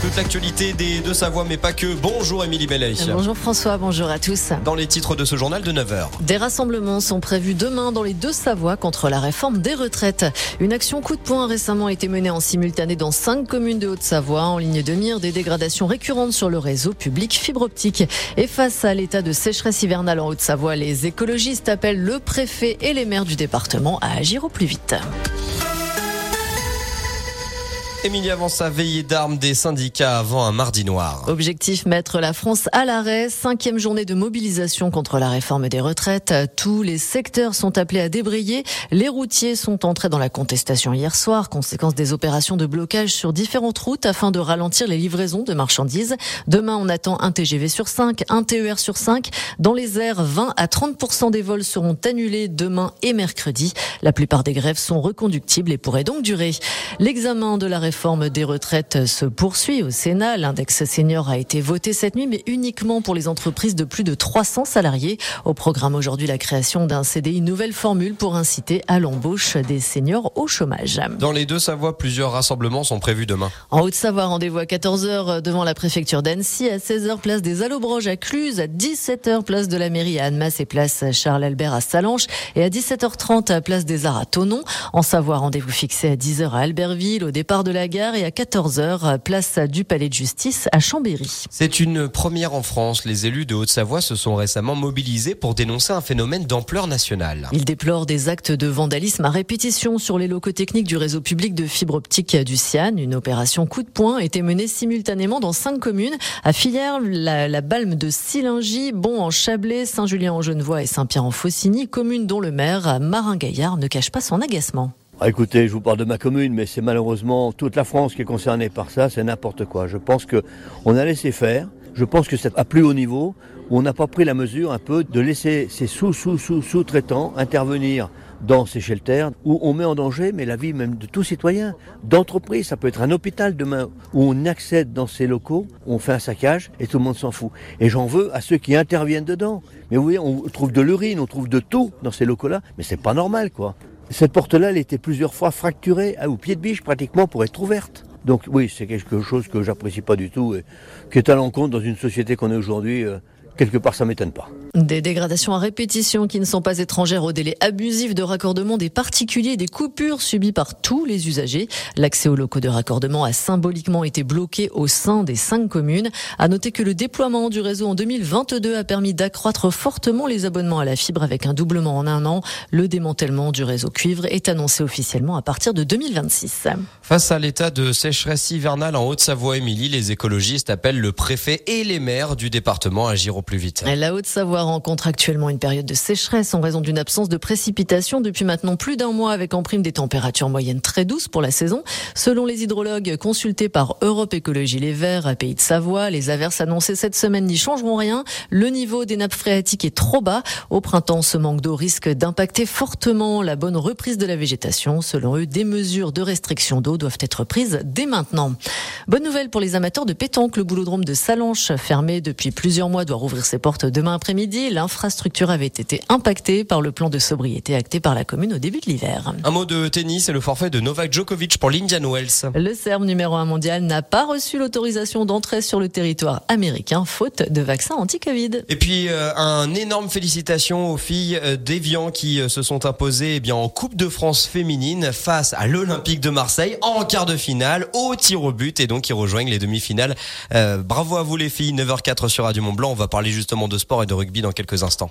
Toute l'actualité des deux Savoie, mais pas que. Bonjour Émilie Bellet. Bonjour François, bonjour à tous. Dans les titres de ce journal de 9h. Des rassemblements sont prévus demain dans les deux Savoie contre la réforme des retraites. Une action coup de poing a récemment été menée en simultané dans cinq communes de Haute-Savoie en ligne de mire des dégradations récurrentes sur le réseau public fibre optique. Et face à l'état de sécheresse hivernale en Haute-Savoie, les écologistes appellent le préfet et les maires du département à agir au plus vite. Émilie avance sa veillée d'armes des syndicats avant un mardi noir. Objectif mettre la France à l'arrêt. Cinquième journée de mobilisation contre la réforme des retraites. Tous les secteurs sont appelés à débrayer. Les routiers sont entrés dans la contestation hier soir, conséquence des opérations de blocage sur différentes routes afin de ralentir les livraisons de marchandises. Demain, on attend un TGV sur 5, un TER sur 5. Dans les airs, 20 à 30% des vols seront annulés demain et mercredi. La plupart des grèves sont reconductibles et pourraient donc durer. L'examen de la réforme des retraites se poursuit au Sénat. L'index senior a été voté cette nuit, mais uniquement pour les entreprises de plus de 300 salariés. Au programme aujourd'hui, la création d'un CDI, nouvelle formule pour inciter à l'embauche des seniors au chômage. Dans les deux Savoie, plusieurs rassemblements sont prévus demain. En Haute-Savoie, rendez-vous à 14h devant la préfecture d'Annecy, à 16h place des Allobroges à Cluse, à 17h place de la mairie à Annemasse et place Charles Albert à Salanches et à 17h30 à place des Arts à Tonon. En Savoie, rendez-vous fixé à 10h à Albertville, au départ de la gare et à 14h, place du Palais de Justice à Chambéry. C'est une première en France. Les élus de Haute-Savoie se sont récemment mobilisés pour dénoncer un phénomène d'ampleur nationale. Ils déplorent des actes de vandalisme à répétition sur les locaux techniques du réseau public de fibre optique du CIAN. Une opération coup de poing a été menée simultanément dans cinq communes. À Filière, la, la Balme de Silingy, Bon en Chablais, Saint-Julien-en-Genevois et Saint-Pierre-en-Faucigny, communes dont le maire, Marin Gaillard, ne cache pas son agacement. Ah, écoutez, je vous parle de ma commune, mais c'est malheureusement toute la France qui est concernée par ça, c'est n'importe quoi. Je pense que on a laissé faire. Je pense que c'est à plus haut niveau où on n'a pas pris la mesure un peu de laisser ces sous-sous-sous-sous-traitants intervenir dans ces shelters où on met en danger mais la vie même de tout citoyen, d'entreprise. Ça peut être un hôpital demain où on accède dans ces locaux, on fait un saccage et tout le monde s'en fout. Et j'en veux à ceux qui interviennent dedans. Mais vous voyez, on trouve de l'urine, on trouve de tout dans ces locaux-là, mais c'est pas normal quoi. Cette porte-là, elle était plusieurs fois fracturée au pied de biche pratiquement pour être ouverte. Donc oui, c'est quelque chose que j'apprécie pas du tout et qui est à l'encontre dans une société qu'on est aujourd'hui. Euh, quelque part, ça m'étonne pas. Des dégradations à répétition qui ne sont pas étrangères au délai abusif de raccordement des particuliers des coupures subies par tous les usagers. L'accès aux locaux de raccordement a symboliquement été bloqué au sein des cinq communes. À noter que le déploiement du réseau en 2022 a permis d'accroître fortement les abonnements à la fibre avec un doublement en un an. Le démantèlement du réseau cuivre est annoncé officiellement à partir de 2026. Face à l'état de sécheresse hivernale en Haute-Savoie, Émilie, les écologistes appellent le préfet et les maires du département à agir au La Haute-Savoie rencontre actuellement une période de sécheresse en raison d'une absence de précipitations depuis maintenant plus d'un mois avec en prime des températures moyennes très douces pour la saison. Selon les hydrologues consultés par Europe Écologie Les Verts à Pays de Savoie, les averses annoncées cette semaine n'y changeront rien. Le niveau des nappes phréatiques est trop bas. Au printemps, ce manque d'eau risque d'impacter fortement la bonne reprise de la végétation. Selon eux, des mesures de restriction d'eau doivent être prises dès maintenant. Bonne nouvelle pour les amateurs de pétanque. Le boulodrome de Salanches, fermé depuis plusieurs mois, doit rouvrir ses portes demain après-midi. L'infrastructure avait été impactée par le plan de sobriété acté par la commune au début de l'hiver. Un mot de tennis et le forfait de Novak Djokovic pour l'Indian Wells. Le Serbe numéro 1 mondial n'a pas reçu l'autorisation d'entrer sur le territoire américain faute de vaccin anti-Covid. Et puis euh, un énorme félicitations aux filles euh, d'Evian qui euh, se sont imposées eh bien en Coupe de France féminine face à l'Olympique de Marseille en quart de finale au tir au but et donc qui rejoignent les demi-finales. bravo à vous les filles, 9h04 sur Radio Mont Blanc. On va justement de sport et de rugby dans quelques instants.